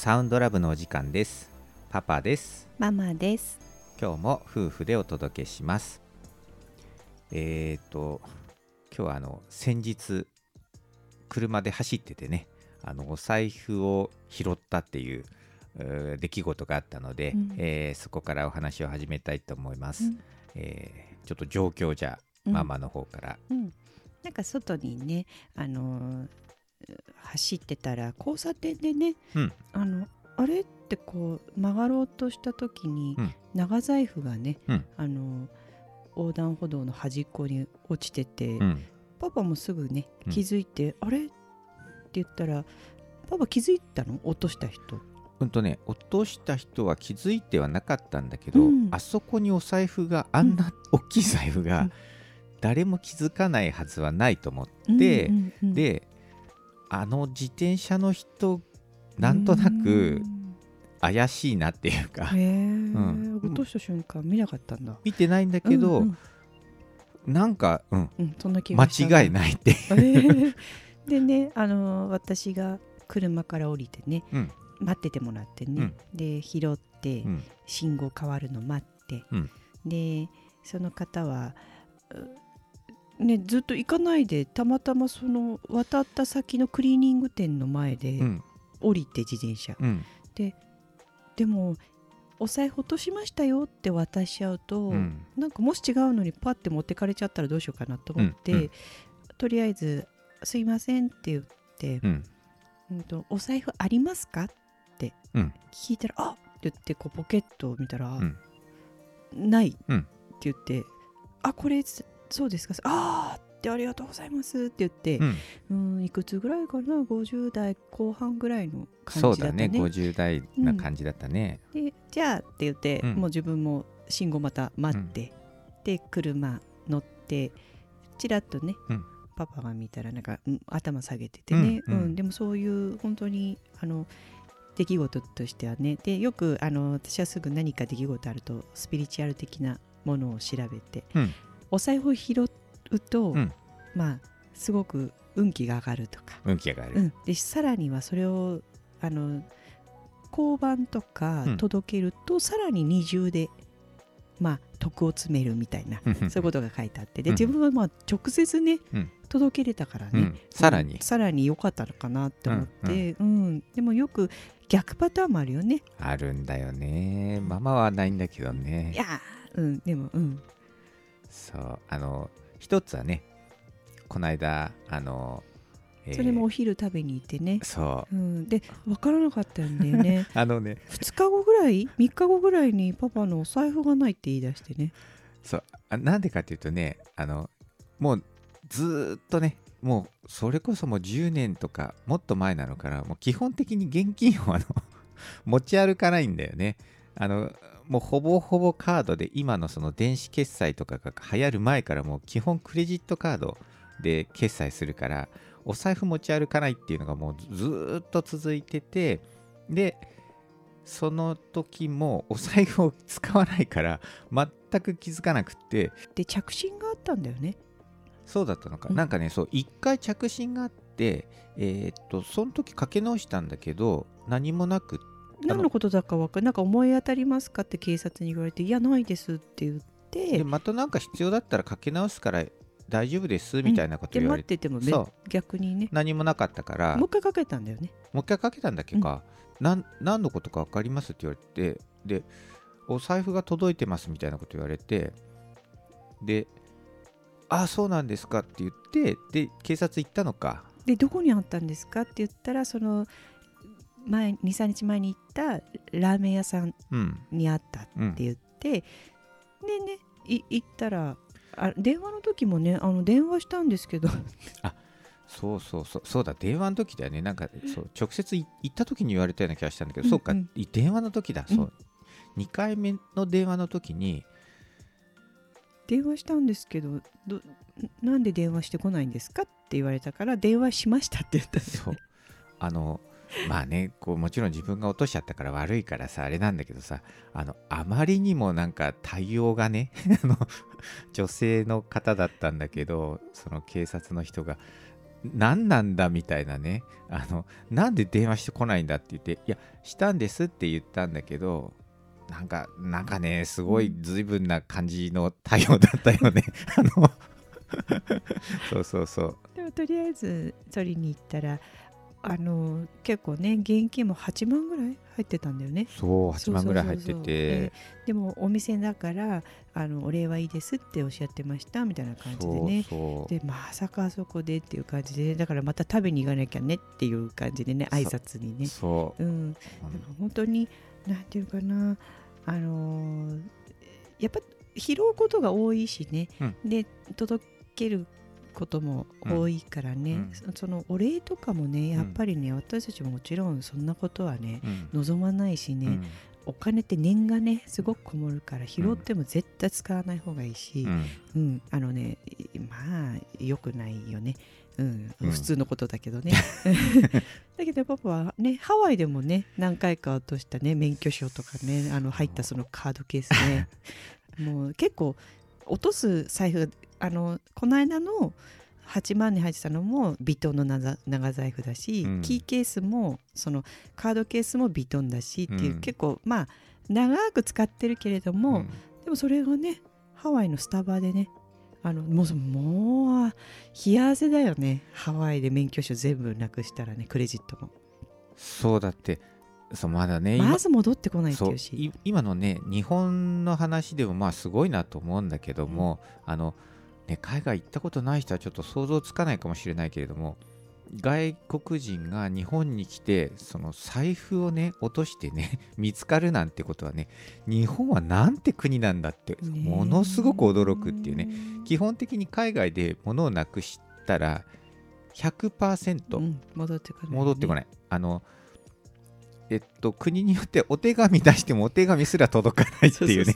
サウンドラブのお時間です。パパです。ママです。今日も夫婦でお届けします。えーと今日はあの先日車で走っててねあのお財布を拾ったっていう出来事があったので、うん。えーそこからお話を始めたいと思います、うん。えーちょっと状況じゃうん。ママの方から、うん。なんか外にね、あのー走ってたら交差点でね、うん。あのあれってこう曲がろうとした時に、うん。長財布がね、うん。あのー横断歩道の端っこに落ちてて、うん。パパもすぐねうん。気づいて、あれって言ったらパパ気づいたの？落とした人。うんとね落とした人は気づいてはなかったんだけど、うん。あそこにお財布があんな大きい財布がうん。誰も気づかないはずはないと思って、であの自転車の人なんとなく怪しいなっていうか。へえ、ん。落とした瞬間見なかったんだ。見てないんだけど、うんうん。なんか、うん、うん、そんな気が間違いないって、えー。でね、あの私が車から降りてね、うん。待っててもらってね、で拾って、うん。信号変わるの待って、うん。でその方は、うね、ずっと行かないでたまたまその渡った先のクリーニング店の前でうん。降りて自転車、うん。でもお財布落としましたよって渡しちゃうと、うん。なんかもし違うのにパッて持ってかれちゃったらどうしようかなと思って、うん。うんとりあえず「すいません」って言ってうん「うんとお財布ありますか?」ってうん。聞いたら「あっ!」って言ってこうポケットを見たらうん「ない」ってうん。言って「あこれそうですか。ああ!」ってありがとうございますって言ってう、ん。うん、いくつぐらいかな？50代後半ぐらいのそうだね。感じだったね。50代な感じだったね、でじゃあって言って、うん。もう自分も信号また待って、で車乗ってちらっとね、うん。パパが見たらなんか、うん頭下げててね、うん。うんでもそういう本当にあの出来事としてはね。でよくあの私はすぐ何か出来事あるとスピリチュアル的なものを調べて、うんお財布を拾うと、うん。まあすごく運気が上がるとか、運気がある、うん、でさらにはそれをあの交番とかうん。届けると、さらに二重でまあ徳を詰めるみたいなそういうことが書いてあって。でうん。自分はまあ直接ね、うん。届けれたからね、うん。さらに。うん。さらに良かったのかなって思って、うん。でもよく逆パターンもあるよね。あるんだよね。ママはないんだけどね。いやーうん。でもうんそうあの一つはねこの間あの、えーそれもお昼食べに行ってね、そう。うん、で分からなかったんだよね。あのね2日後ぐらい？3日後ぐらいにパパのお財布がないって言い出してね。そう。あなんでかっていうとねあのもうずーっとねもうそれこそもう10年とかもっと前なのからもう基本的に現金をあの持ち歩かないんだよね。あのもうほぼほぼカードで今のその電子決済とかが流行る前からもう基本クレジットカードで決済するからお財布持ち歩かないっていうのがもうずーっと続いててでその時もお財布を使わないから全く気づかなくって。で着信があったんだよね。そうだったのか、うん。なんかねそう一回着信があってえーっとその時かけ直したんだけど何もなく何のことだか分かんなんか思い当たりますかって警察に言われて「いやないです」って言ってでまたなんか必要だったらかけ直すから大丈夫ですみたいなこと言われ、っててもねそう。逆にね。何もなかったから。もう一回かけたんだよね。もう一回かけたんだっけか、なん何のことか分かりますって言われて。でお財布が届いてますみたいなこと言われて。であそうなんですかって言ってで警察行ったのか。でどこにあったんですかって言ったらその前23日前に行ったラーメン屋さんうん。にあったってうん言って、でねい行ったらあ電話の時もねあの電話したんですけど。そうそうそうそうだ電話の時だよね。なんかそう直接い行った時に言われたような気がしたんだけど、うんそうかうん。い電話の時だそう、2回目の電話の時に電話したんですけどどなんで電話してこないんですかって言われたから電話しましたって言ったんですそう。あの まあねこうもちろん自分が落としちゃったから悪いからさあれなんだけどさあのあまりにもなんか対応がね あの女性の方だったんだけどその警察の人が何なんだみたいなねあのなんで電話してこないんだって言っていやしたんですって言ったんだけどなんかなんかねすごい随分な感じの対応だったよね。あのそうそうそう。でもとりあえず取りに行ったらあの結構ね現金も8万ぐらい入ってたんだよね。そう8万ぐらい入ってて。ででもお店だからあのお礼はいいですっておっしゃってましたみたいな感じでね。でまさかあそこでっていう感じでだからまた食べに行かなきゃねっていう感じでね挨拶にね。そう。うん、だから本当になんていうかな。あのーやっぱ拾うことが多いしね、うん。で届けることも多いからね、うん。そそのお礼とかもねやっぱりね、私たちももちろんそんなことはねうん。望まないしね、うん。お金って念がねすごくこもるから拾っても絶対使わない方がいいし、うん。うん、あのねいまあ良くないよね、うん。うん。普通のことだけどね。だけどパパはねハワイでもね何回か落としたね免許証とかねあの入ったそのカードケースね。もう結構落とす財布あのこの間の8万に入ってたのもビトンの長長財布だし、うん。キーケースもそのカードケースもビトンだしっていう、うん。結構まあ長く使ってるけれども、うん。でもそれがねハワイのスタバでねあのもうもう冷や汗だよね。ハワイで免許証全部なくしたらねクレジットも。そうだって。そうまだね今。まず戻ってこないってそいううしい今のね日本の話でもまあすごいなと思うんだけども、あのね、海外行ったことない人はちょっと想像つかないかもしれないけれども外国人が日本に来てその財布をね落としてね 見つかるなんてことはね日本はなんて国なんだってねものすごく驚くっていうね。基本的に海外で物をなくしたら100%、うん戻ってこない、戻ってこない。あの、えっと、国によってお手紙出してもお手紙すら届かないっていうね、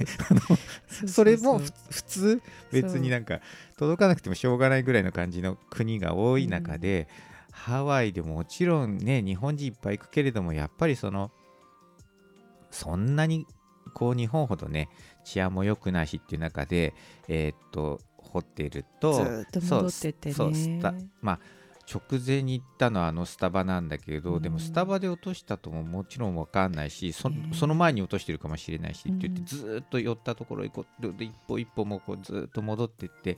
それもふ普通、別になんか届かなくてもしょうがないぐらいの感じの国が多い中で、ハワイでももちろんね、日本人いっぱい行くけれども、やっぱりその、そんなにこう日本ほどね、治安も良くないしっていう中で、えーっと、ホテルと、そうまあ直前に行ったのはあのスタバなんだけど、うん。でもスタバで落としたとももちろん分かんないしそ,、の前に落としてるかもしれないしって言って、うん。ずーっと寄ったところへこうで一歩一歩もこうずーっと戻ってって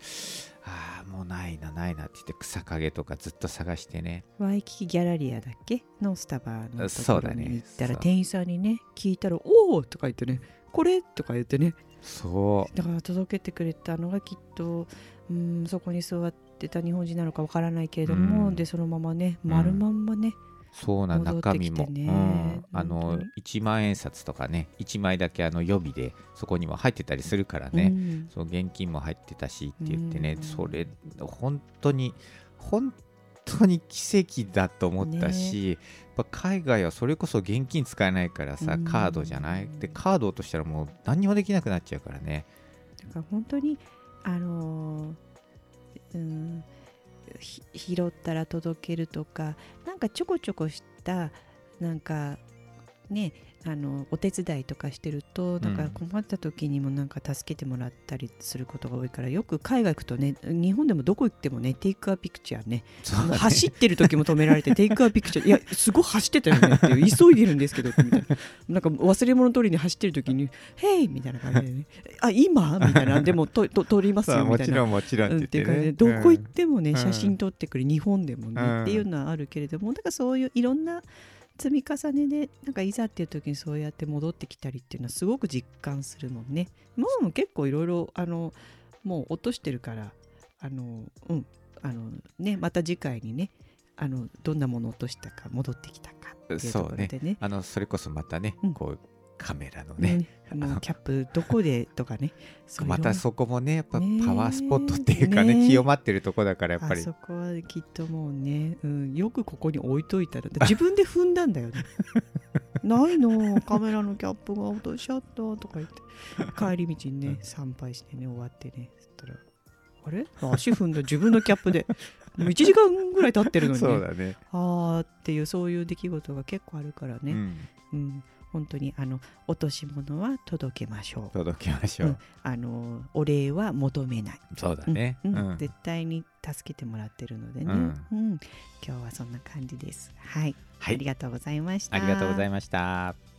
ああもうないなないなって言って草陰とかずっと探してね。ワイキキギャラリアだっけ？のスタバのとそうだねころに行ったら店員さんにね聞いたら「おお!」とか言ってね「これ?」とか言ってね。そだから届けてくれたのがきっとうんそこに座ってた日本人なのかわからないけれども、うん。でそのままねうん。丸まんまね、うそうな中身も、ね。うん、あ本の当に。1万円札とかね1枚だけあの予備でそこにも入ってたりするからね、うん。そう現金も入ってたしって言ってね、うん。それ本当に本当に奇跡だと思ったし、やっぱ海外はそれこそ現金使えないからさ、うん。カードじゃない？でカード落としたらもう何にもできなくなっちゃうからね。だから本当にあのーうん拾ったら届けるとかなんかちょこちょこしたなんかねあのお手伝いとかしてるとなんか困った時にもなんか助けてもらったりすることが多いからよく海外行くとね日本でもどこ行ってもねテイクアピクチャーねね走ってる時も止められて テイクアピクチャーいやすごい走ってたよねっていう急いでるんですけどみたいな。なんか忘れ物取りに走ってる時に「ヘイ!」みたいな感じでね「あ今?」みたいな。でもとと取りますよみたいな。もちろんもちろんうん、っっていう感じでどこ行っうんてもね、うん。写真撮ってくる日本でもね、うん。っていうのはあるけれどもだからそういういろんな積み重ねでなんかいざっていう時にそうやって戻ってきたりっていうのはすごく実感するもんね。もう結構いろいろあのもう落としてるからあのうんあのねまた次回にねあのどんなものを落としたか戻ってきたかっていうところでね。あのそれこそまたね、うんこうカメラのね、うキャップどこでとかね。またそこもねやっぱねパワースポットっていうかねね清まってるとこだからやっぱり。あそこはきっともうね、うん、よくここに置いといたら自分で踏んだんだよね。ないのカメラのキャップが落としちゃったとか言って。帰り道にね参拝してね終わってね。そしたらあれ？足踏んだ自分のキャップで。もう1時間ぐらい経ってるのにね。そうだね。あーっていうそういう出来事が結構あるからね、うん。うん、本当にあの落とし物は届けましょう。届けましょう、うん。あのお礼は求めない。そうだね。うん。うん。絶対に助けてもらってるのでね、ううんん。今日はそんな感じです。はい、はい。ありがとうございました。ありがとうございました